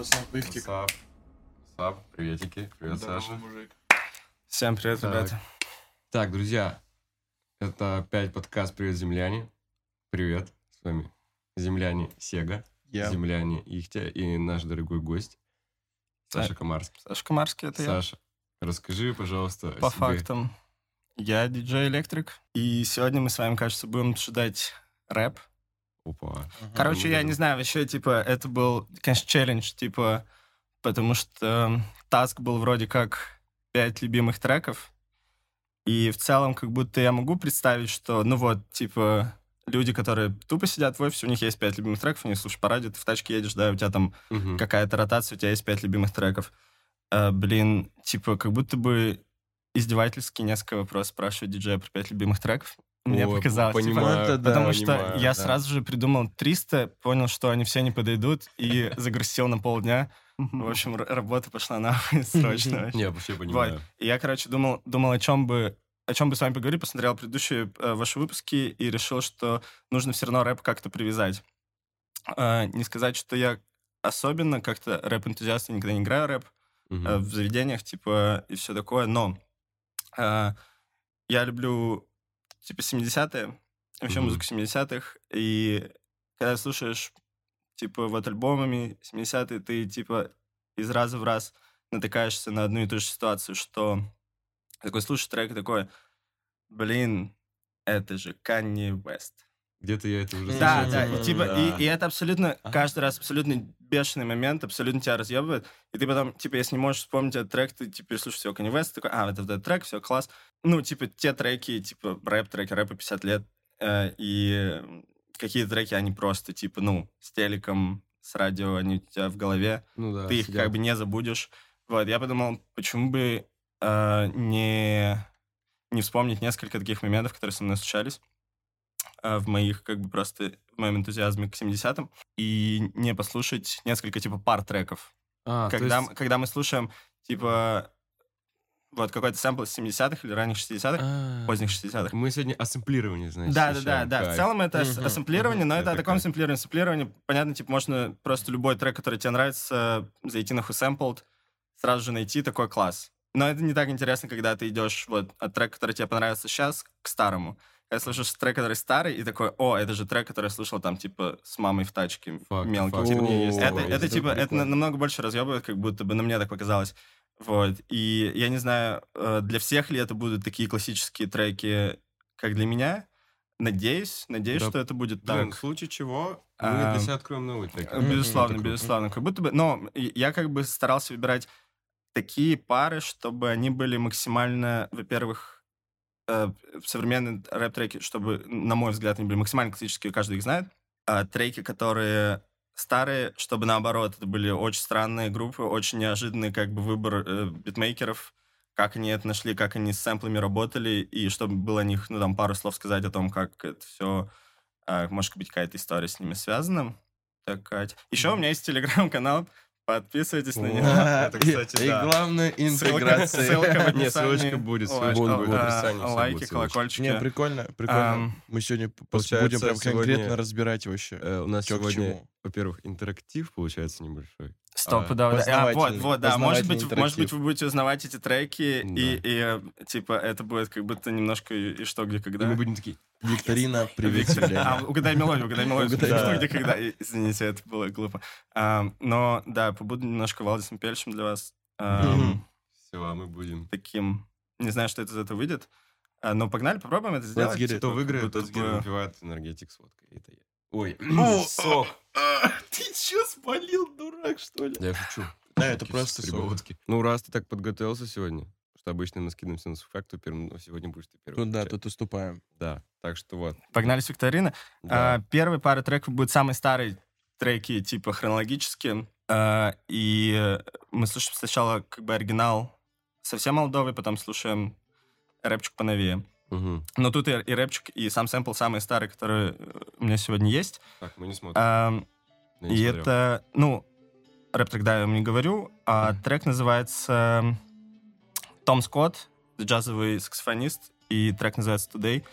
пацан, лифтик. Сап. Сап, приветики. Привет, Здорово, Саша. мужик. Всем привет, Так. ребята. Так, друзья, это опять подкаст «Привет, земляне». Привет, с вами земляне Сега, Я. земляне Ихтя и наш дорогой гость Саша Комарский. Саша Комарский, это я. Саша, расскажи, пожалуйста, о По себе. фактам. Я диджей Электрик. И сегодня мы с вами, кажется, будем обсуждать рэп. Опа. Короче, я не знаю, вообще, типа, это был, конечно, челлендж, типа, потому что таск был вроде как пять любимых треков. И в целом, как будто я могу представить, что, ну вот, типа, люди, которые тупо сидят в офисе, у них есть пять любимых треков, они слушают по радио, ты в тачке едешь, да, у тебя там Мгм. какая-то ротация, у тебя есть пять любимых треков. А, блин, типа, как будто бы издевательски несколько вопросов спрашивать диджея про пять любимых треков. Мне О, показалось. типа, понимаю, это да, Потому что понимаю, я да. сразу же придумал 300, понял, что они все не подойдут, и загрустил на полдня. В общем, работа пошла нахуй срочно. вообще. Не, вообще понимаю. И я, короче, думал, думал о чем бы о чем бы с вами поговорить, посмотрел предыдущие э, ваши выпуски и решил, что нужно все равно рэп как-то привязать. Э, не сказать, что я особенно как-то рэп-энтузиаст, я никогда не играю рэп Мгм. э, в заведениях, типа, и все такое, но э, я люблю, типа, 70-е, вообще Мгм. музыку 70-х, и когда слушаешь, типа, вот альбомами 70-е, ты, типа, из раза в раз натыкаешься на одну и ту же ситуацию, что такой слушаешь трек такой, блин, это же Канни Вест. Где-то я это уже Да, слышал. да, Мгм, и типа, да. и, и это абсолютно, Ага. каждый раз абсолютно бешеный момент, абсолютно тебя разъебывает, и ты потом, типа, если не можешь вспомнить этот трек, ты, типа, слушаешь его Kanye West, такой, а, это вот этот трек, все, класс. Ну, типа, те треки, типа, рэп-треки, рэпа 50 лет, э, и какие треки, они просто, типа, ну, с телеком, с радио, они у тебя в голове, Ну да, ты их сидят. как бы не забудешь. Вот, я подумал, почему бы э, не, не вспомнить несколько таких моментов, которые со мной случались в моих, как бы, просто, в моем энтузиазме к 70-м, и не послушать несколько, типа, пар треков. А, когда, есть- когда мы слушаем, типа, вот какой-то сэмпл из 70-х или ранних 60-х, А, поздних 60-х. Мы сегодня о сэмплировании, значит, Да, да, да, да. В целом это ас- Мгм, ассемплирование, но мгм. это о Это таком сэмплировании. Сэмплирование, понятно, типа, можно просто любой трек, который тебе нравится, зайти на Who сразу же найти такой класс. Но это не так интересно, когда ты идешь вот от трека, который тебе понравился сейчас, к старому. Когда слушаешь трек, который старый, и такой, о, это же трек, который я слушал там, типа, с мамой в тачке, Факт, мелкий. факт. Типа, есть это, это есть типа, это на- намного больше разъебывает, как будто бы, ну, мне так показалось. Вот. И я не знаю, э, для всех ли это будут такие классические треки, как для меня. Надеюсь, надеюсь, Да, что это будет Блин, так. в случае чего мы А, для себя откроем новый трек. Э, Безусловно, Это круто. безусловно. Как будто бы, но я как бы старался выбирать такие пары, чтобы они были максимально, во-первых, э, современные рэп-треки, чтобы, на мой взгляд, они были максимально классические, каждый их знает. А треки, которые старые, чтобы наоборот, это были очень странные группы, очень неожиданный как бы выбор э, битмейкеров, как они это нашли, как они с сэмплами работали, и чтобы было о них, ну, там, пару слов сказать о том, как это все, может быть, какая-то история с ними связана. Такая. Еще у меня есть телеграм-канал, подписывайтесь на него. Это, кстати, И да. главное, Ссылка, интеграция. ссылка в описании. ссылочка будет, ссылочка будет а, описании, Лайки, колокольчики. Не, прикольно, прикольно. Ам, Мы сегодня будем прям конкретно разбирать вообще. Э, У нас сегодня. Во-первых, интерактив получается небольшой. Стоп, А, да, да. А, вот, вот, да. Может быть, познавательный может быть, интерактив. вы будете узнавать эти треки, Да. и, и, э, типа, это будет как будто немножко и, и что, где, И когда. мы будем такие, Викторина, привет, А, угадай мелодию, угадай мелодию. Угадай, Что, где, когда. И- Извините, это было глупо. А, но, да, побуду немножко Валдисом Пельшем для вас. Мгм. все, а мы будем. Таким... Не знаю, что это из этого выйдет. А, но погнали, попробуем это сделать. Типа, Кто как выиграет, тот выпивает энергетик с водкой. Это. Ой, О, сок. Ты чё спалил, дурак, что ли? Я шучу. Да, это просто сок. Ну, раз ты так подготовился сегодня, что обычно мы скидываемся на факту первым, но сегодня будешь ты первым. Ну да, тут уступаем. Да, так что вот. Погнали с викторины. Да. А, первый пара треков будет самые старые треки, типа хронологические. А, и мы слушаем сначала как бы оригинал совсем молдовый, потом слушаем рэпчик поновее. Мгм. Но тут и, и рэпчик, и сам сэмпл самый старый, который э, у меня сегодня есть. Так, мы не смотрим. А, не и смотрел. это, ну, рэп-трек, да, я вам не говорю, а трек называется Том Скотт, джазовый саксофонист, и трек называется Today,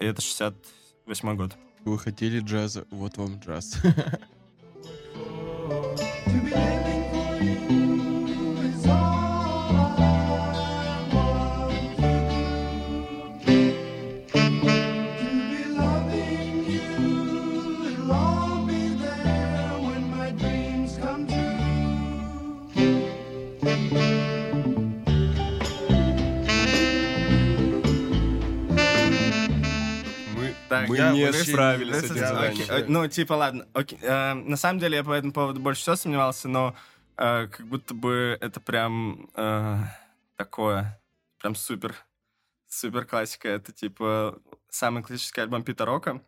и это 68 год. Вы хотели джаза, вот вам джаз. To be Мы Я не вообще справились с этим заданием. э, Ну, типа, ладно. окей, э, На самом деле, я по этому поводу больше всего сомневался, но э, как будто бы это прям э, такое, прям супер, супер классика. Это, типа, самый классический альбом Пита Рока.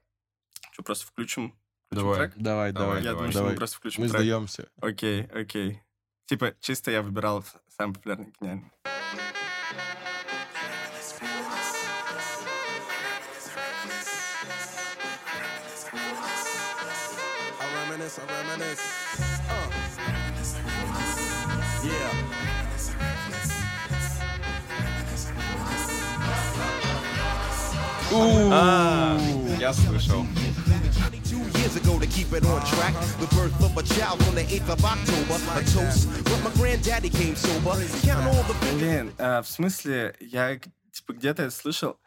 Что, просто включим, включим Давай. трек? Давай, Давай, давай, Я думаю, что давай. мы просто включим Мы трек. сдаемся. Окей, окей. Типа, чисто я выбирал самый популярный гениальный. Reminisce. Uh. Yeah. А, я слышал. 22 years ago to keep it on track. The birth of a child on the 8th of October. A toast, but my granddaddy came sober. Count all the Блин, а, в смысле, я типа где-то это слышал,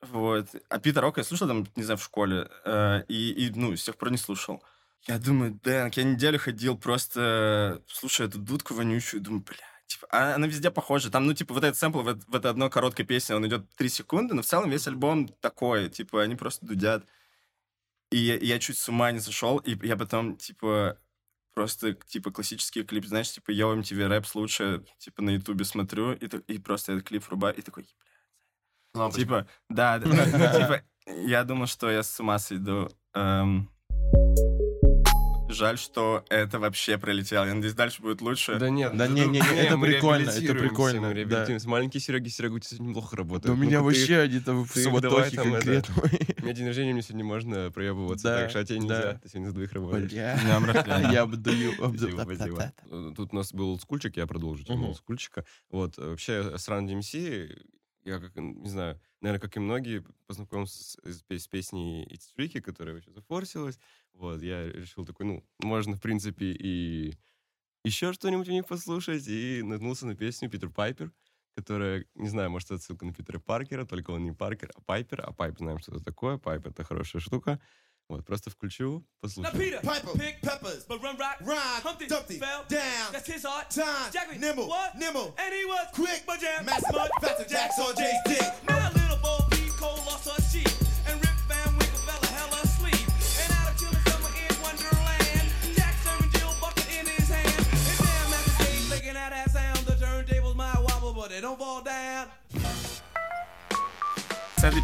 вот. А Питер Рока я слушал там, не знаю, в школе, э, и, и, ну, с тех пор не слушал. Я думаю, Дэнк, я неделю ходил просто, слушая эту дудку вонючую, думаю, бля, типа, а она везде похожа. Там, ну, типа, вот этот сэмпл в, в этой одной короткой песне, он идет 3 секунды, но в целом весь альбом такой, типа, они просто дудят. И я, я чуть с ума не зашел, и я потом, типа, просто, типа, классический клип, знаешь, типа, я MTV рэп слушаю, типа, на ютубе смотрю, и, и просто этот клип врубаю, и такой, бля, типа, да, типа, я думал, что я с ума сойду. Эм, Жаль, что это вообще пролетело. Я надеюсь, дальше будет лучше. Да нет, Да не, не, не, это прикольно, это прикольно, да. Маленький Серега, Серега, у тебя сегодня неплохо Да работает. у меня Ну-ка ты- вообще они там в суматохе конкретно. У меня день рождения, мне сегодня можно проебываться, Да, так что а тебе да. нельзя. Ты сегодня за двоих работаешь. Я обдаю. Тут у нас был олдскульчик, я продолжу тему Мгм. олдскульчика. Вот, э, вообще, с Run DMC, я, как, не знаю, наверное, как и многие, познакомился с, с с песней It's Tricky, которая вообще зафорсилась. Вот, я решил такой, ну, можно, в принципе, и еще что-нибудь у них послушать, и наткнулся на песню Питер Пайпер, которая, не знаю, может, это отсылка на Питера Паркера, только он не Паркер, а Пайпер, а Пайп знаем, что это такое, Пайп — это хорошая штука. Вот, просто включу, Now послушаю. Peter, Piper, pick peppers, but run rock, rhyme, Humpty, Dumpty, fell down, That's his heart. time, Jack me, nimble, what? nimble, And he was quick, but jam, master, mud, faster, jacks on Jay's dick. Now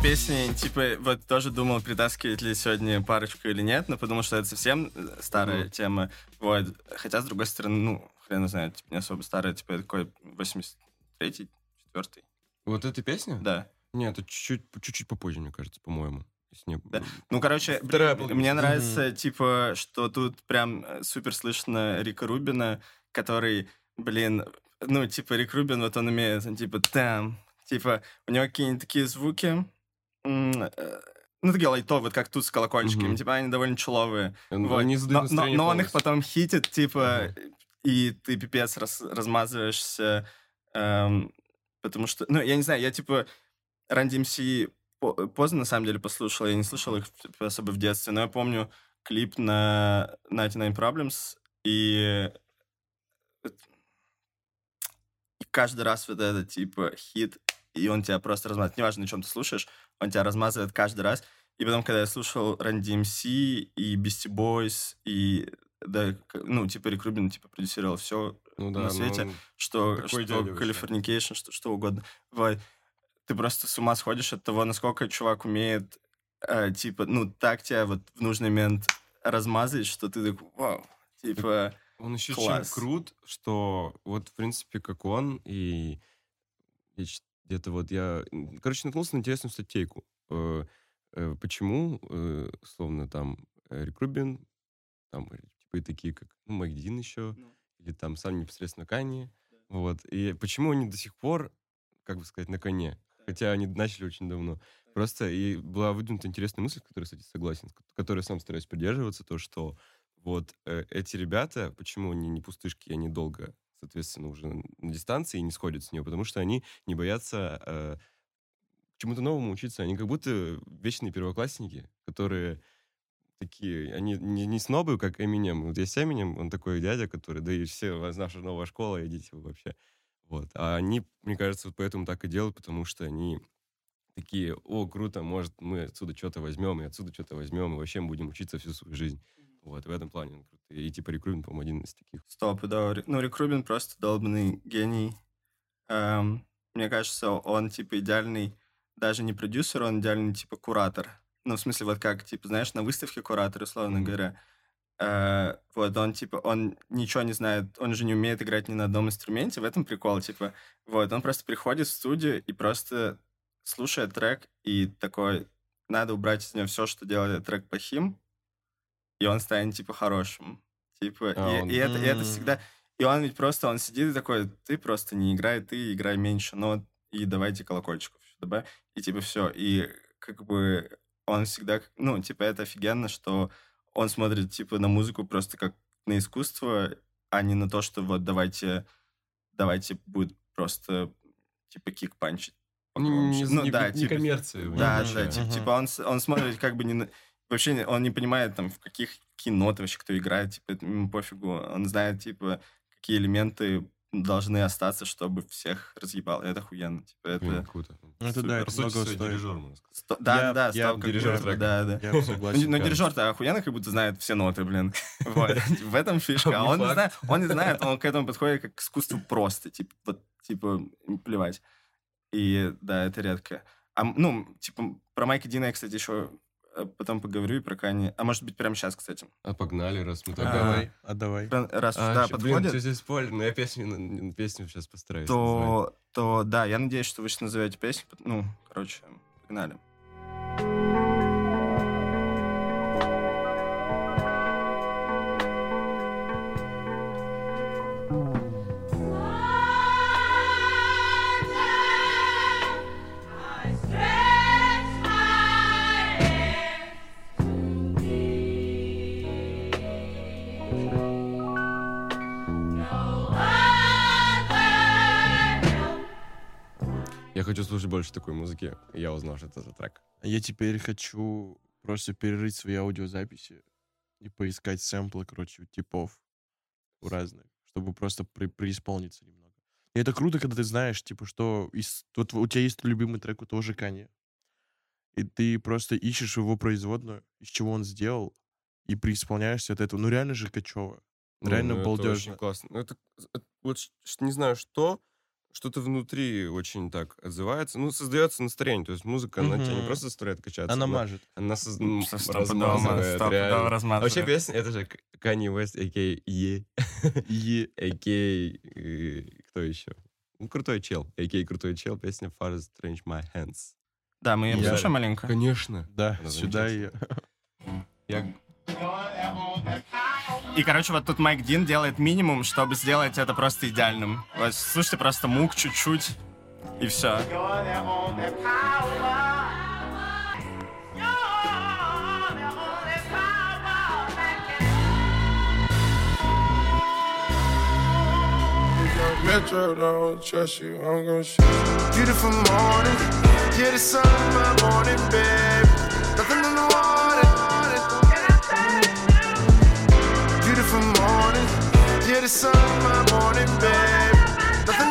Песней, типа, вот тоже думал, притаскивать ли сегодня парочку или нет, но подумал, что это совсем э, старая Мгм. тема. Вот. Хотя, с другой стороны, ну, хрен знает, типа, не особо старая, типа, такой 83-й, 4 Вот эта песня? Да. Нет, это чуть-чуть, чуть-чуть попозже, мне кажется, по-моему. Не- Да. Ну, короче, Вторая мне нравится, типа, что тут прям э, супер слышно Рика Рубина, который, блин, ну, типа, Рик Рубин, вот он умеет, он, типа, там, типа, у него какие-нибудь такие звуки, ну, такие лайтовые, вот как тут с колокольчиками, Мгм. типа, они довольно человые. Он- Вот. они но, но- но он их потом хитит, типа, и ты пипец раз- размазываешься, эм, потому что, ну, я не знаю, я, типа, Run DMC по- поздно, на самом деле, послушал, я не слышал их типа, особо в детстве, но я помню клип на 99 Problems, и и каждый раз вот этот, типа, хит, и он тебя просто размазывает. Неважно, на чем ты слушаешь, он тебя размазывает каждый раз. И потом, когда я слушал Run DMC и Beastie Boys, и да, ну, типа, Рик Рубин, типа, продюсировал все, ну, на да, свете, ну, что, что. Californication, что, что угодно. Вот. Ты просто с ума сходишь от того, насколько чувак умеет, э, типа, ну, так тебя вот в нужный момент размазать, что ты такой, вау, типа... Он еще Класс. чем крут, что вот, в принципе, как он, и я где-то вот я... Короче, наткнулся на интересную статейку. Э, э, Почему, э, словно там, э, Рик Рубин, там, типа, и такие, как, ну, Майк Дин еще, Ну. или там сам непосредственно Канье, вот. И почему они до сих пор, как бы сказать, на коне? Хотя они начали очень давно. Просто и была выдвинута интересная мысль, с которой, кстати, согласен, с ко- которой сам стараюсь придерживаться, то, что вот э, эти ребята, почему они не пустышки, они долго, соответственно, уже на дистанции и не сходят с нее, потому что они не боятся э, чему-то новому учиться. Они как будто вечные первоклассники, которые такие, они не, не снобы, как Эминем. Вот есть Эминем, он такой дядя, который, да и все, у вас наша новая школа, идите вы вообще. Вот. А они, мне кажется, вот поэтому так и делают, потому что они такие, о, круто, может, мы отсюда что-то возьмем, и отсюда что-то возьмем, и вообще мы будем учиться всю свою жизнь. Вот, в этом плане он крутой. И типа Рик Рубин, по-моему, один из таких. Стоп, да. Ну, Рик Рубин просто долбанный гений. Эм, мне кажется, он, типа, идеальный даже не продюсер, он идеальный, типа, куратор. Ну, в смысле, вот как, типа, знаешь, на выставке куратор, условно Мгм. говоря. Э, вот, он, типа, он ничего не знает, он же не умеет играть ни на одном инструменте, в этом прикол, типа. Вот, он просто приходит в студию и просто слушает трек и такой, надо убрать из него все, что делает трек плохим, и он станет, типа, хорошим. Типа, А, и, он- и это, и это всегда... И он ведь просто, он сидит и такой, ты просто не играй, ты играй меньше, но и давайте колокольчиков добавь, и типа все. И как бы он всегда, ну, типа, это офигенно, что он смотрит, типа, на музыку просто как на искусство, а не на то, что вот давайте, давайте будет просто, типа, кик-панчить. Не, Ну не- да, не типа, коммерция. Да, да, типа, типа он, он смотрит как бы не на- Вообще он не понимает, там, в каких, ноты вообще кто играет, типа, это ему пофигу. Он знает, типа, какие элементы должны остаться, чтобы всех разъебал. Это охуенно. Типа, это... Блин, круто. Ну, это да, это много стоит. дирижер, можно сказать. Сто- Да, Я- да, я стал как дирижер трека. Да, да. Я Ну, согласен. но да. дирижер-то охуенно как будто знает все ноты, блин. Вот. В этом фишка. А он не знает, он не знает, он к этому подходит как к искусству просто. Типа, вот, типа, плевать. И да, это редко. А, ну, типа, про Майка Дина я, кстати, еще потом поговорю и про Кани. А может быть, прямо сейчас, кстати. А погнали, раз мы так А А, давай, а Раз А, да, чё, блин, подходит, всё здесь спойлер, но я песню, на- на песню сейчас постараюсь назвать. то, то да, я надеюсь, что вы сейчас назовете песню. Ну, короче, погнали. Хочу слушать больше такой музыки, я узнал, что это за трек. А Я теперь хочу просто перерыть свои аудиозаписи и поискать сэмплы, короче, у типов у разных, чтобы просто при- преисполниться немного. И это круто, когда ты знаешь, типа, что из, вот у тебя есть любимый трек у того же Кани, и ты просто ищешь его производную, из чего он сделал, и преисполняешься от этого. Ну, реально же качево. Реально ну, это балдежно. очень классно. Ну, это, это вот не знаю что, что-то внутри очень так отзывается. Ну, создается настроение. То есть музыка, она тебя не просто заставляет качаться. Она но мажет. Она соз- размазывает, стопудово реально. А размазывает. вообще песня, это же Kanye West. Ye, И а.к.a. э, кто еще? Ну, крутой чел. А.к.а. крутой чел, песня Far Strange My Hands. Да, мы ее Я- послушаем маленько. Конечно. да, Она сюда и... Я И, короче, вот тут Майк Дин делает минимум, чтобы сделать это просто идеальным. Вот слушайте просто мук чуть-чуть, и все. Beautiful morning, yeah, the sun my morning, babe.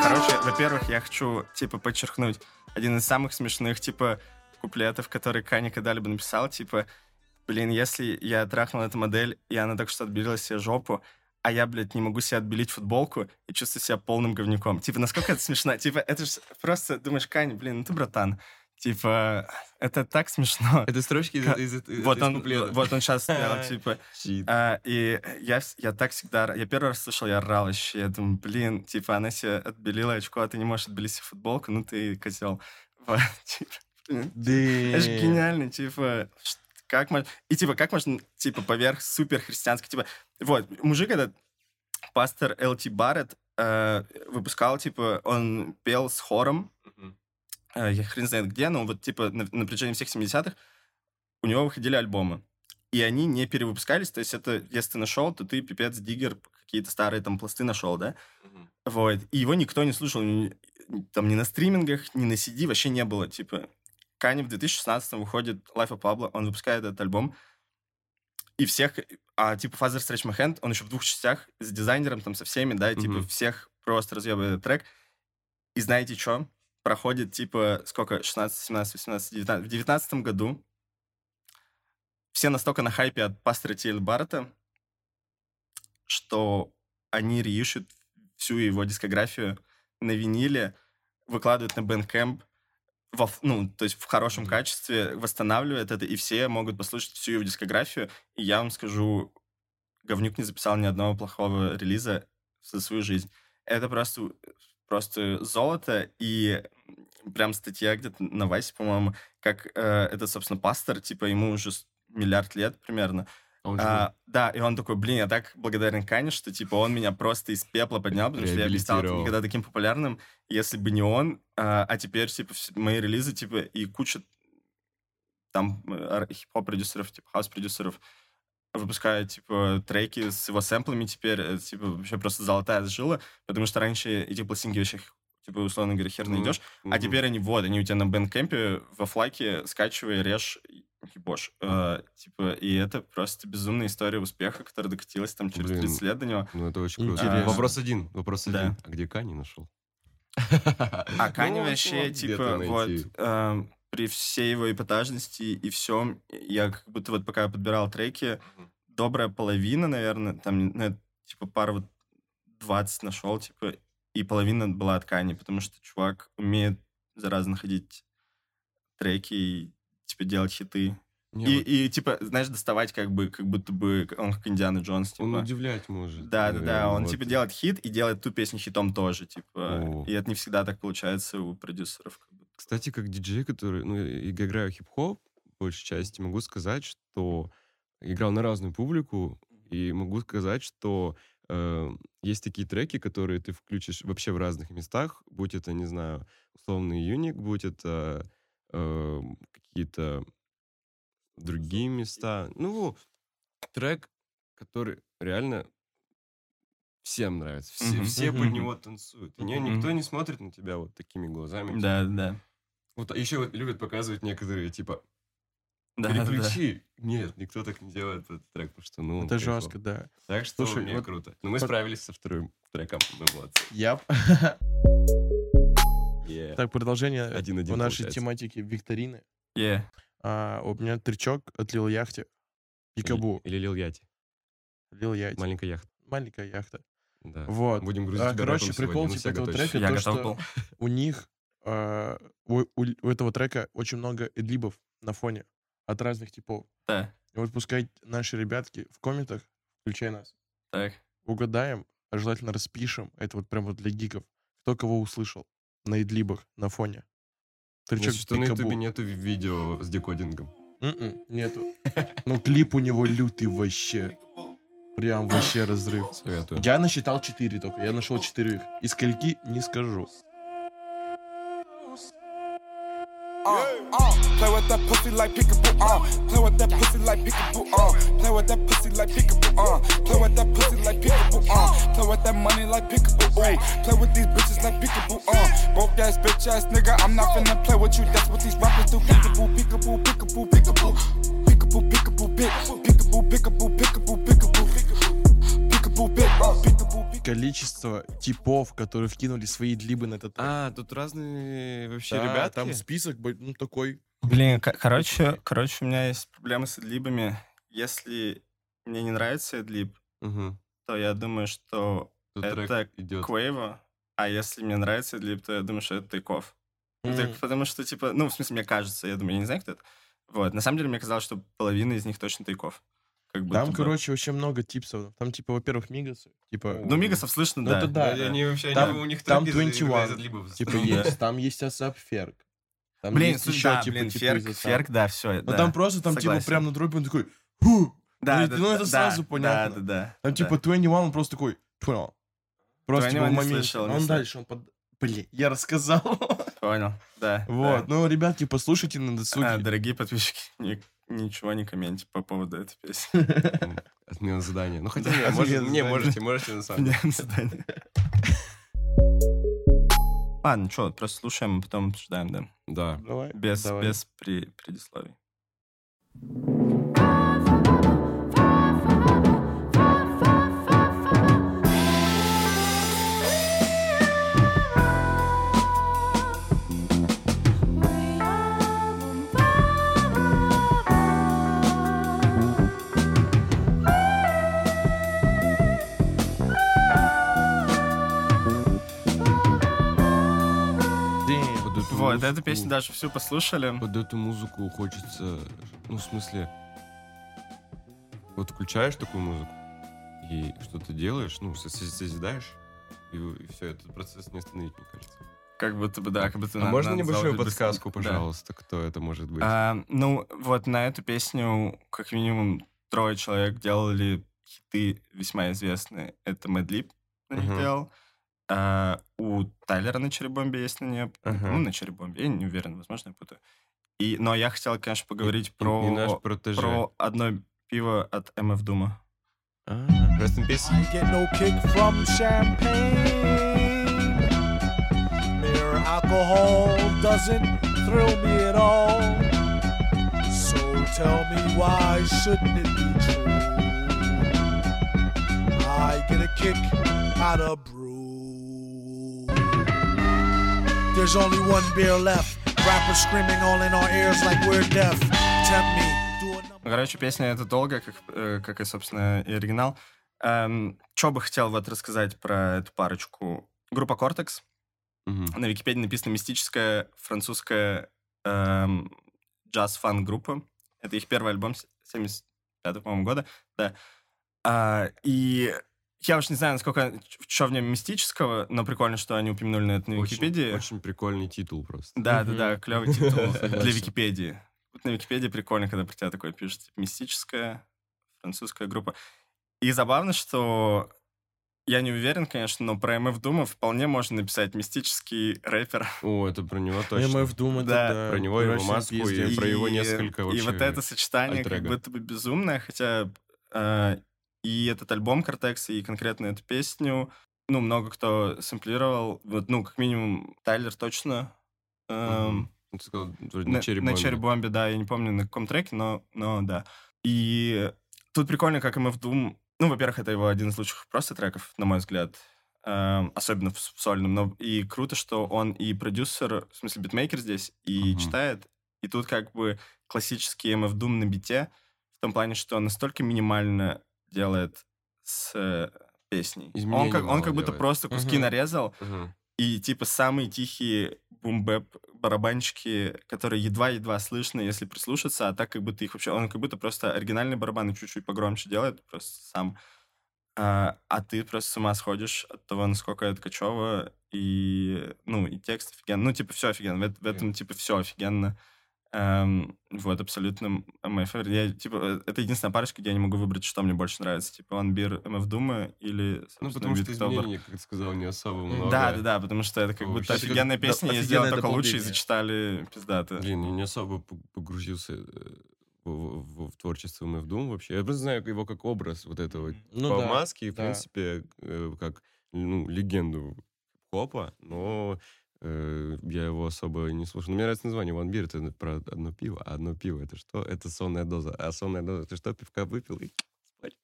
Короче, во-первых, я хочу, типа, подчеркнуть один из самых смешных, типа, куплетов, который Кани когда-либо написал, типа, блин, если я трахнул эту модель, и она только что отбелила себе жопу, а я, блядь, не могу себе отбелить футболку и чувствую себя полным говнюком. Типа, насколько это смешно? Типа, это же просто думаешь, Кани, блин, ну ты братан. Типа, это так смешно. Это строчки из, из, из- Вот из он, куплета. вот он сейчас сделал, типа, а, и я, я так всегда... Я первый раз слышал, я орал вообще. Я думаю, блин, типа, она себе отбелила очко, а ты не можешь отбелить себе футболку, ну ты козел. Вот, типа. Это же гениально, типа, как можно... И, типа, как можно, типа, поверх супер христианской, типа... Вот, мужик этот, пастор Л.Т. Барретт, э, выпускал, типа, он пел с хором, я хрен знает где, но вот, типа, на, на протяжении всех 70-х у него выходили альбомы. И они не перевыпускались, то есть это, если ты нашел, то ты, пипец, диггер, какие-то старые там пласты нашел, да? Мгм. Вот. И его никто не слушал. ни- Там ни на стримингах, ни на CD вообще не было. Типа, Кани в 2016 выходит Life of Pablo, он выпускает этот альбом. И всех... А типа Father Stretch My Hand, он еще в двух частях с дизайнером, там, со всеми, да, и, типа Мгм. всех просто разъебывает этот трек. И знаете что? Проходит, типа, сколько, 16, 17, 18, 19. В 19 году все настолько на хайпе от пастора Тейла Баррета, что они реишут всю его дискографию на виниле, выкладывают на Bandcamp, во, ну, то есть в хорошем качестве, восстанавливает это, и все могут послушать всю его дискографию. И я вам скажу, Говнюк не записал ни одного плохого релиза за свою жизнь. Это просто, просто золото, и прям статья где-то на Вайсе, по-моему, как э, это, собственно, пастор, типа, ему уже миллиард лет примерно. Он. А, да, и он такой, блин, я так благодарен Канье, что, типа, он меня просто из пепла поднял, потому что я не стал никогда таким популярным, если бы не он. А, а теперь, типа, мои релизы, типа, и куча там э, ар- хип-хоп-продюсеров, типа, хаус-продюсеров выпускают, типа, треки с его сэмплами теперь, это, типа, вообще просто золотая жила, потому что раньше эти пластинки вообще, типа, условно говоря, хер найдешь, а Мгм. теперь они вот, они у тебя на Bandcamp-е во FLAC -е скачивай, режь, и ебошь. Э, типа, и это просто безумная история успеха, которая докатилась там через Блин. 30 лет до него. Ну, это очень круто. Интересно. Вопрос один. Вопрос Да. один. А где Кани нашел? А Кани Ну, вообще, где-то типа, вот, найти. э, при всей его эпатажности и всем, я как будто вот пока подбирал треки, добрая половина, наверное, там, ну, типа, пара вот 20 нашел, типа, и половина была от Кани, потому что чувак умеет заразно находить треки и, типа, делать хиты. Не, И, вот и, типа, знаешь, доставать как бы, как будто бы он как Индиана Джонс, типа. Он удивлять может. Да, да, да, он вот. типа делает хит и делает ту песню хитом тоже, типа. О. И это не всегда так получается у продюсеров. как бы. Кстати, как диджей, который, ну, я играю хип-хоп, большей части, могу сказать, что играл на разную публику, и могу сказать, что э, есть такие треки, которые ты включишь вообще в разных местах, будь это, не знаю, условный юник, будь это э, какие-то другие места. Ну, трек, который реально всем нравится. Все, Мгм. все под него танцуют. И Мгм. никто не смотрит на тебя вот такими глазами. Да, да. Вот еще вот любят показывать некоторые, типа, Да, да, да. переключи. Нет, никто так не делает этот трек, потому что, ну, Это жестко, да. Так что Слушай, мне вот- круто. Но мы вот- справились со вторым треком, мы молодцы. Я... Yeah. Так, продолжение Один-один у нашей получается. тематики викторины. Yeah. А, у меня трючок от Лил Яхте. Пикабу. Или, или Лил Яти. Лил Яхте. Маленькая яхта. Маленькая яхта. Да. Вот. Будем грузить А, короче, прикол типа этого трека, Я то, что был. у них, а, у, у- у этого трека очень много эдлибов на фоне от разных типов. Да. И вот пускай наши ребятки в комментах, включая нас, Так. угадаем, а желательно распишем, это вот прям вот для гиков, кто кого услышал на эдлибах на фоне. Трючок что, на ютубе нету ви- видео с декодингом. М-м, нету. Ну, клип у него лютый вообще. Прям вообще разрыв. Советую. Я насчитал 4 только. Я нашел 4 их. И скольки не скажу. Uh, play with that pussy like peekaboo, uh. Play with that pussy like peekaboo, uh. Play with that pussy like peekaboo, uh. Play with that pussy like peekaboo, uh. Play with that money like peekaboo, ooh. Play with these bitches like peekaboo, uh. Broke ass bitch ass nigga, I'm not finna play with you. That's what these rappers do. Peekaboo, peekaboo, peekaboo, peekaboo. Peekaboo, peekaboo. Peekaboo, peekaboo, peekaboo, peekaboo. Количество типов, которые вкинули свои длибы на этот. А, тут разные вообще Да, ребята. Там список, ну, такой. Блин, ко- короче, короче, у меня есть проблемы с эдлибами. Если мне не нравится эдлиб, то я думаю, что Тут Это идет. Квейва, а если мне нравится эдлиб, то я думаю, что это Тайков. Ну, так, М. потому что, типа, ну, в смысле, мне кажется, я думаю, я не знаю, кто это. Вот, на самом деле, мне казалось, что половина из них точно Тайков. Как будто Там, бы. короче, вообще много типсов. Там, типа, во-первых, Мигасы. Типа, Ну, Мигасов слышно, да. это да. они вообще, Там- они- у них там треки из- 21, из Адлибов типа, есть. Там есть Асап Ферк. Там Блин, есть еще, да, типа, блин, типы Ферк. Ферк, да, все. Ну, там просто, там, согласен. типа, прям на дропе он такой, Да, ну, да, ну, это да, сразу да, понятно. Да, да, да. Там, да. типа, 21, он просто такой, понял. Просто, 21 типа, в не моменте. слышал, А не он дальше, он под... Блин, я рассказал. Понял, да. Вот, ну, ребятки, послушайте на да. досуге. А, дорогие подписчики, ничего не комменте по поводу этой песни. Отмена задания. Ну, хотя, не, Отмена может- не, задания. можете, можете, на самом деле. Мне задание. Ладно, что, просто слушаем, а потом обсуждаем, да. Да. Давай, Без, давай. без при- предисловий. Эту Вот, музыку- эту песню даже всю послушали. Под эту музыку хочется, ну, в смысле, вот включаешь такую музыку и что-то делаешь, ну, со- со- созидаешь, и, все, этот процесс не остановить, мне кажется. Как будто бы, да, как будто а надо- можно небольшую подсказку, Да. пожалуйста, кто это может быть? А, ну, вот на эту песню как минимум трое человек делали хиты весьма известные. Это Мэдлип на них Мгм. делал. А, у Тайлера на Черебомбе есть на нее. Ага. Ну, на Черебомбе, я не уверен, возможно, я путаю. И, но я хотел, конечно, поговорить И- про, и наш протеже. про одно пиво от МФ Дума. А, Rest in peace. I get no kick from champagne. Mere alcohol doesn't thrill me at all. So tell me why shouldn't it be true? I get a kick out of brew. There's only one beer left. Rappers screaming all in our ears like we're deaf. Tempt me. Короче, песня это долго, как, э, как и, собственно, и оригинал. что бы хотел вот рассказать про эту парочку? Группа Cortex. Мгм. На Википедии написано мистическая французская эм, джаз-фан-группа. Это их первый альбом с- 75 по-моему, года. Да. А, и я уж не знаю, насколько что в нем мистического, но прикольно, что они упомянули на это на Очень- Википедии. Очень прикольный титул просто. Да, да, да, клевый титул для. Википедии. Вот на Википедии прикольно, когда про тебя такое пишут. типа, Мистическая французская группа. И забавно, что я не уверен, конечно, но про МФ Дума вполне можно написать мистический рэпер. О, это про него точно. МФ это, Да, да, про него, его маску и про его несколько И вообще вот это сочетание как будто бы безумное, хотя э, и этот альбом Кортекс, и конкретно эту песню, ну, много кто сэмплировал. Вот, ну, как минимум, Тайлер точно. эм. Ну, ты сказал, вроде на, на черри на Бомбе. Cherry Bomb, да, я не помню на каком треке, но, но да. И тут прикольно, как MF Doom, ну, во-первых, это его один из лучших просто треков, на мой взгляд, эм, особенно в, в сольном, но и круто, что он и продюсер, в смысле битмейкер здесь, и Мгм. читает, и тут как бы классический MF Doom на бите, в том плане, что настолько минимально делает с э, песней. Он Изменения как, он как будто делает. просто куски Мгм. нарезал, Мгм. и типа самые тихие бумбэп барабанчики, которые едва-едва слышно, если прислушаться, а так как будто их вообще... Он как будто просто оригинальные барабаны чуть-чуть погромче делает, просто сам. А, а ты просто с ума сходишь от того, насколько это качево, и, ну, и текст офигенно. Ну, типа, все офигенно. В, в этом, типа, все офигенно. Эм, вот, абсолютно мой фаворит. Я, типа, э, это единственная парочка, где я не могу выбрать, что мне больше нравится. Типа, Beer MF Doom или, Ну, потому что Beattober. изменений, как ты сказал, не особо много. Да, да, да, потому что это как Вообще. будто как- офигенная да, песня, и офигенное сделали только лучше, и зачитали пиздато. Блин, я не особо погрузился э, в, в- в творчество MF Doom вообще. Я просто знаю его как образ вот этого Ну по да, маске, и, в да. принципе, э, как ну, легенду хопа, но э, я его особо не слушал. Но мне нравится название One Beer, это про одно пиво. А одно пиво это что? Это сонная доза. А сонная доза это что? Пивка выпил и спать.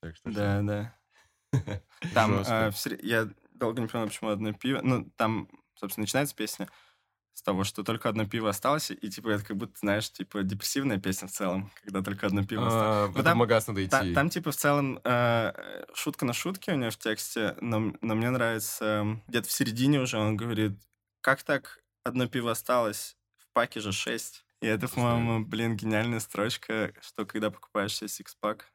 Так что. Да, да. Там, э, я долго не понял, почему одно пиво. Ну, там, собственно, начинается песня с того, что только одно пиво осталось, и, типа, это как будто, знаешь, типа, депрессивная песня в целом, когда только одно пиво осталось. А, Ну, в там- магаз надо идти. Та- Там, типа, в целом э, шутка на шутке у него в тексте, но, но мне нравится... эм, Где-то в середине уже он говорит, как так одно пиво осталось, в паке же шесть. И это, по-моему, блин, гениальная строчка, что когда покупаешь себе сикспак,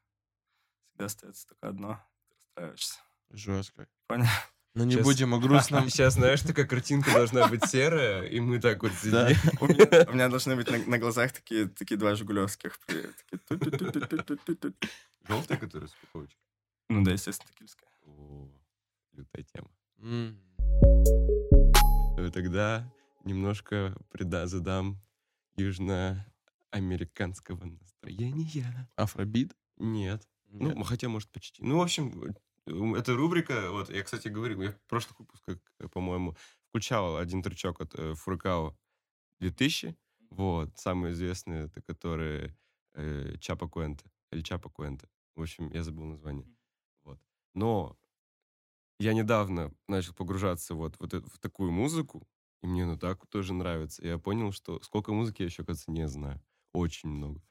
всегда остается только одно, ты расстраиваешься. Жестко. Понял? Но не будем о грустном. Сейчас, знаешь, такая картинка должна быть серая, и мы так вот сидим. У меня, должны быть на, глазах такие, такие два жигулевских. Желтая, которая с упаковочкой? Ну да, естественно, текильская. О, лютая тема. Э, Тогда немножко прида задам южноамериканского настроения. Афробит? Нет. Ну, хотя, может, почти. Ну, в общем, эта рубрика, вот, я, кстати, говорил, я в прошлых выпусках, э, по-моему, включал один трючок от э, Фуркао 2000, вот, самый известный, это который э, Чапа Куэнте, или Чапа Куэнте. В общем, я забыл название. Вот. Но я недавно начал погружаться вот, вот это- в такую музыку, и мне ну так тоже нравится. И я понял, что сколько музыки я еще, кажется, не знаю. Очень много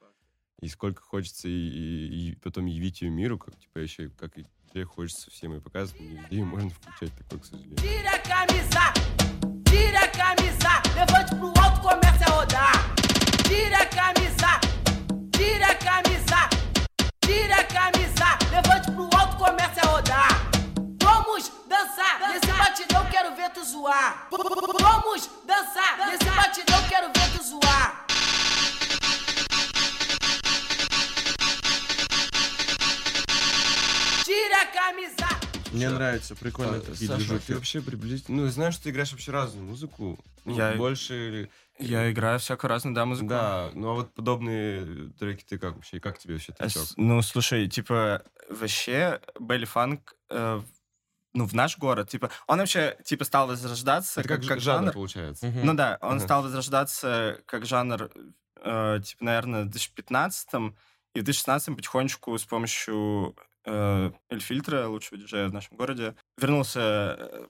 и сколько хочется и, и, и потом явить ее миру, как типа еще как и тебе хочется всем и показывать, не везде можно включать такое, к сожалению. Vamos dançar, dançar. nesse batidão quero ver tu zoar. A camisa, Мне нравится, прикольно А, такие Саша, движухи. ты вообще приблизительно... Ну, я знаю, что ты играешь вообще разную музыку. Ну, Я- больше... Я играю всякую разную, да, музыку. Да, ну а вот подобные треки ты как вообще? Как тебе вообще А тречок? с- Ну, слушай, типа, вообще, Белли Фанк, э, ну, в наш город, типа, он вообще, типа, стал возрождаться Это как, как, как жанр, жанр. получается. Мгм. Ну да, он Ага. стал возрождаться как жанр, э, типа, наверное, в 2015 и в 2016 потихонечку с помощью Эльфильтра, лучшего диджея в нашем городе, вернулся э,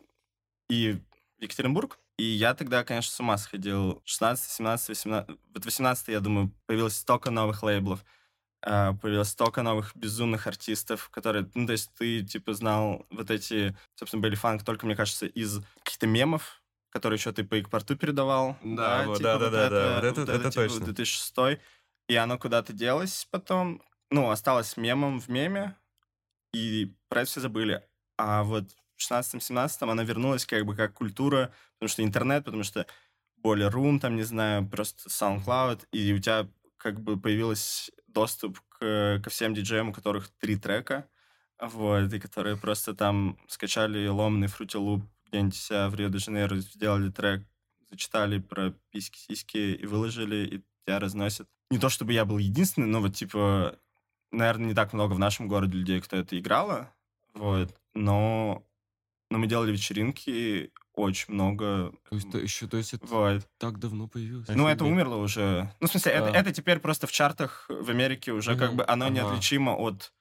и в Екатеринбург. И я тогда, конечно, с ума сходил. 16, 17, 18... Вот 18 я думаю, появилось столько новых лейблов. э, Появилось столько новых безумных артистов, которые... Ну, то есть ты, типа, знал вот эти, собственно, Белли Фанк только, мне кажется, из каких-то мемов, которые еще ты по экпорту передавал. Да, вот, типа да-да-да-да, вот это- это типа, точно. 2006 и оно куда-то делось потом. Ну, осталось мемом в меме, и про это все забыли. А вот в 16-17 она вернулась как бы как культура, потому что интернет, потому что более Room, там, не знаю, просто SoundCloud, и у тебя как бы появился доступ к, ко всем диджеям, у которых три трека, вот, и которые просто там скачали ломный Fruity Loop где-нибудь себя в Рио-де-Жанейро, сделали трек, зачитали про письки-сиськи и выложили, и тебя разносят. Не то чтобы я был единственный, но вот, типа, наверное, не так много в нашем городе людей, кто это играло, вот, но, но мы делали вечеринки, очень много. То есть, то еще, то есть это Вот. так давно появилось? Ну, это умерло уже. Ну, в смысле, это, А. это теперь просто в чартах в Америке уже как Мгм. бы оно Ага. неотличимо от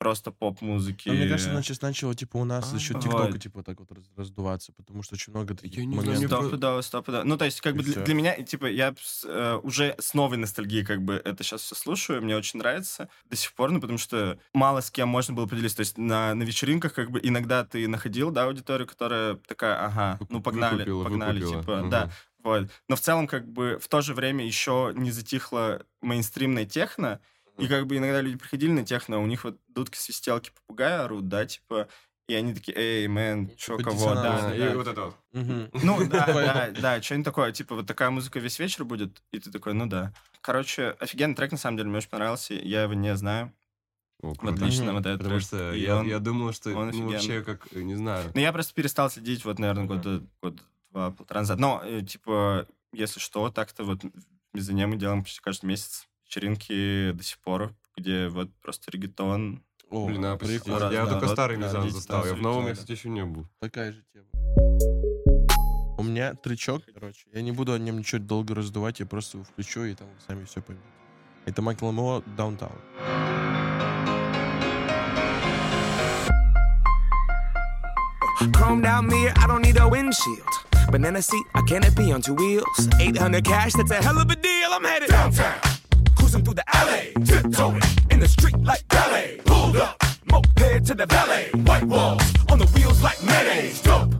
просто поп-музыки. Но мне кажется, она сейчас начала, типа, у нас за счет А, ТикТока, вот. типа, так вот раз- раздуваться, потому что очень много таких Я не моментов. про- Стопудово, стопудово. Ну, то есть, как И бы для, для меня, типа, я э, уже с новой ностальгией, как бы, это сейчас все слушаю, мне очень нравится до сих пор, ну, потому что мало с кем можно было поделиться. То есть, на, на вечеринках, как бы, иногда ты находил, да, аудиторию, которая такая, ага, ну, погнали, выкупила, погнали, выкупила. типа, Мгм. да. Вот. Но в целом, как бы, в то же время еще не затихла мейнстримная техно, и как бы иногда люди приходили на техно, а у них вот дудки, свистелки, попугаи орут, да, типа, и они такие, эй, мэн, чё, Типа кого, да, диссонанс, да, да. и вот это вот. Ну, да, да, да, что-нибудь такое, типа, вот такая музыка весь вечер будет, и ты такой, ну да. Короче, офигенный трек, на самом деле, мне очень понравился, я его не знаю, О, вот круто. лично Мгм. вот этот Потому трек. что И я, он- я думал, что он ну, вообще как, э, не знаю. Ну, я просто перестал следить, вот, наверное, года, года два-полтора назад. Но, э, типа, если что, так-то вот в Мизане мы делаем почти каждый месяц вечеринки до сих пор, где вот просто регетон. О, Блин, а прикольно. раз, я да, только вот, старый да, Мизан застал. Я в новом, я, кстати, еще не был. Такая же тема. У меня тречок, короче. Я не буду о нем ничего долго раздувать, я просто его включу, и там вы сами все поймете. Это Майкл Мо Даунтаун. Chrome down mirror, I don't need a windshield. Banana seat, a canopy on two wheels. 800 cash, that's a hell of a deal. I'm headed downtown, cruising through the alley, tiptoeing in the street like ballet. Pulled up, moped to the valet. White walls on the wheels like mayonnaise. Dope,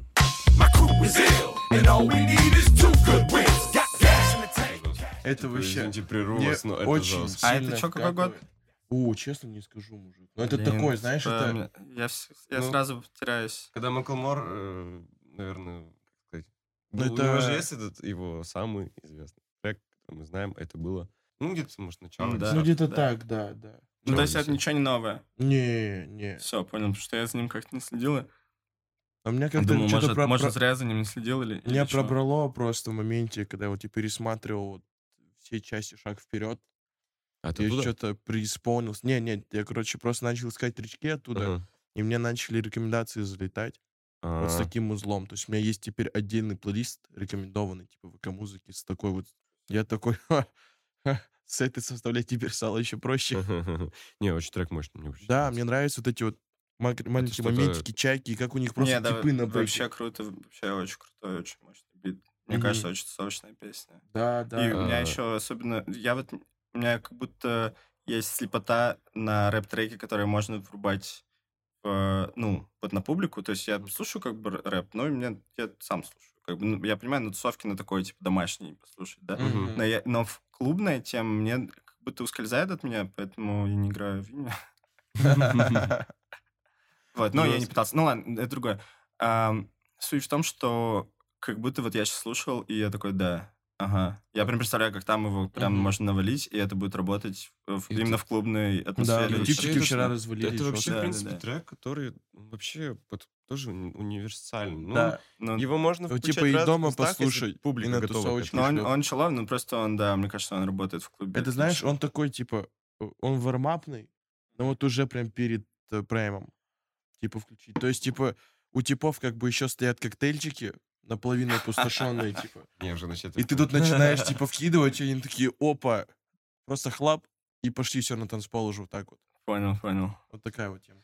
my crew is ill, and all we need is two good wins. Got gas in the tank. Это вообще... Извините, прерву Мне вас, но это очень жестко. А это сильно чё, какой год? вкатывает. О, честно не скажу, мужик. Ну, это Блин, такой, знаешь, это... Я, вс- я Ну. сразу теряюсь. Когда Маклмор, э, наверное, как сказать, Ну, ну, у него это- же есть этот его самый известный трек, который мы знаем, это было, ну, где-то, может, начало. Ну, да. Ну, где-то да. так, да, да. Ну, то есть это ничего не новое. Не, не. Все, понял, потому что я за ним как-то не следил. А у меня как-то Думаю, что-то может, про- может, зря за ним не следил или... Меня или пробрало просто в моменте, когда вот я пересматривал вот все части «Шаг вперед», А ты я что-то преисполнился. Не, не, я, короче, просто начал искать тречки оттуда, Ага. и мне начали рекомендации залетать вот с А, таким узлом. То есть у меня есть теперь отдельный плейлист рекомендованный, типа ВК-музыки, с такой вот... Я такой, «Ха, ха, с этой составлять теперь стало еще проще. Не, очень трек мощный. Мне очень Да, нравится. мне нравятся вот эти вот маленькие моментики, чайки, и как у них просто Не, да, типы на вообще круто, вообще очень крутой, очень мощный бит. Мне кажется, очень сочная песня. Да, да. И у меня А. еще особенно... Я вот... У меня как будто есть слепота на рэп-треке, которые можно врубать ну, вот на публику. То есть я слушаю как бы рэп, но меня, я сам слушаю. Как бы, ну, я понимаю, на тусовке на такой, типа, домашний послушать, да? Мгм. Но, я, но в клубная тема мне как будто ускользает от меня, поэтому я не играю в имя. Вот, но я не пытался. Ну ладно, это другое. Суть в том, что как будто вот я сейчас слушал, и я такой, да, Ага. Я прям представляю, как там его прям Мгм. можно навалить, и это будет работать в- И именно в клубной Да, атмосфере. ну, вообще типчики это- вчера развалили. Это вообще, Да, в да, принципе, да. трек, который вообще под- тоже уни- универсальный. Ну, Да. Ну, Его можно Ну, включать типа и дома местах, если послушать, публика и готова но он, он человек, ну просто он, да, мне кажется, он работает в клубе. Это знаешь, он такой, типа, он вармапный, но вот уже прям перед э, праймом, типа, включить. То есть, типа, у типов как бы еще стоят коктейльчики, наполовину опустошенные, типа. Не, уже начать. И ты тут начинаешь, типа, вкидывать, и они такие, опа, просто хлоп, и пошли все на танцпол уже вот так вот. Понял, понял. Вот такая вот тема.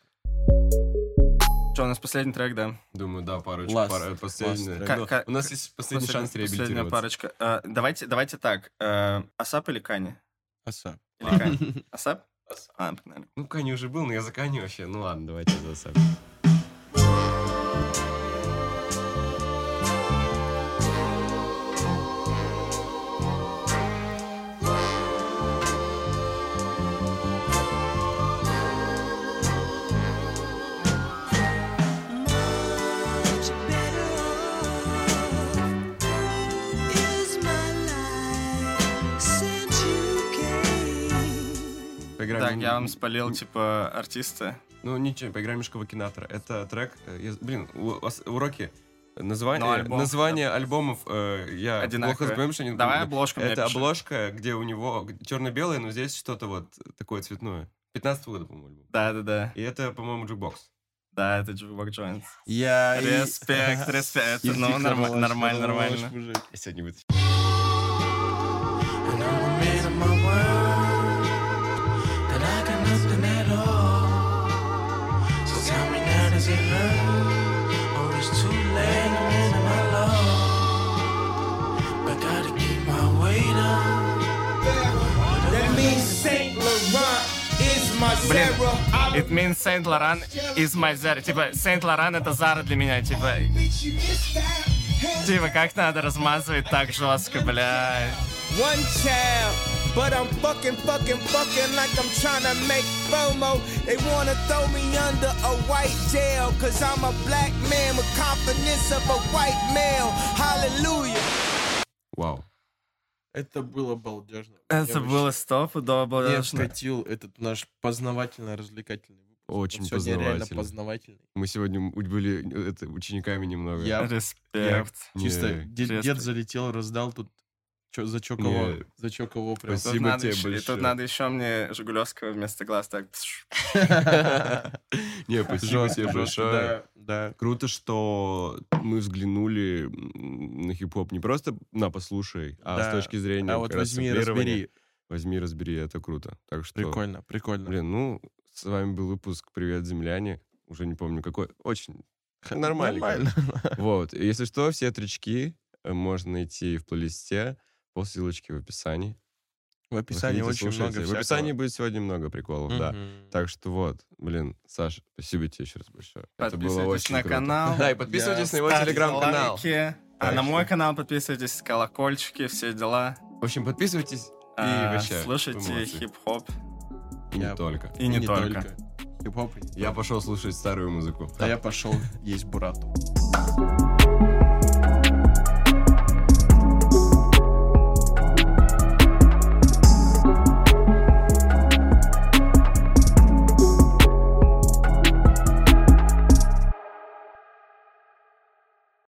Что, у нас последний трек, да? Думаю, да, парочку. Last. пара- последняя. Last трек. Ну, У нас есть последний Последняя- шанс Последняя реабилитироваться. парочка. А, давайте, давайте так. э, Асап или Канье? Аса-. Или Канье? Асап? А, погнали. Ну, Канье уже был, но я за Канье вообще. Ну ладно, давайте Асапи. Поиграем Так, м- я вам спалил, типа, артиста. Ну, ничего, поиграем немножко в Акинатора. Это трек... э, я- блин, у вас уроки... Название, Ну, альбом, название альбомов э, я Одинаковые. плохо запомню, что они... Давай обложку Это обложка, где у него черно-белое, но здесь что-то вот такое цветное. 15 года, по-моему, альбом. Да-да-да. И это, по-моему, Jukebox. Да, это Jukebox Joints. Я... Респект, респект. Ну, нормально, нормально. Я сегодня вытащу. Is my Zara. Типа, Laurent это Зара для меня, типа. Типа, как надо размазывать так жестко, блядь. One child, but I'm fucking, fucking, fucking like I'm trying to make FOMO. They wanna throw me under a white jail, cause I'm a black man with confidence of a white male. Hallelujah. Вау. Это было балдежно. Это было стопудово Я балдежно. скатил этот наш познавательно-развлекательный. Очень Он сегодня реально познавательный. познавательный. Мы сегодня были э, это, учениками немного. Я- Респект. Чисто Не, дед, дед залетел, раздал тут чё- за чё кого, Не. за чё кого прям. Спасибо. Тут надо тебе еще- и большое. тут надо еще мне Жигулевского вместо глаз так. Не, спасибо тебе большое. Да. Круто, что мы взглянули на хип-хоп не просто на послушай, а с точки зрения А вот возьми и разбери. Возьми, разбери, это круто. Так что, Прикольно, прикольно. блин, ну, с вами был выпуск «Привет, земляне». Уже не помню какой. Очень нормально. Нормально. Вот. И Если что, все тречки э, можно найти в плейлисте по ссылочке в описании. В описании Заходите, очень много слушайте. В всякого. описании будет сегодня много приколов, да. Мгм. Так что вот, блин, Саша, спасибо тебе еще раз большое. Это было Подписывайтесь очень на круто. канал. Да, и подписывайтесь на его телеграм-канал. лайки. А на мой канал подписывайтесь, колокольчики, все дела. В общем, подписывайтесь и А, вообще. Слушайте хип-хоп. И не Я- только. И не только. Хип-хоп. и не Я только. пошел слушать старую музыку. А я пошел есть бурату.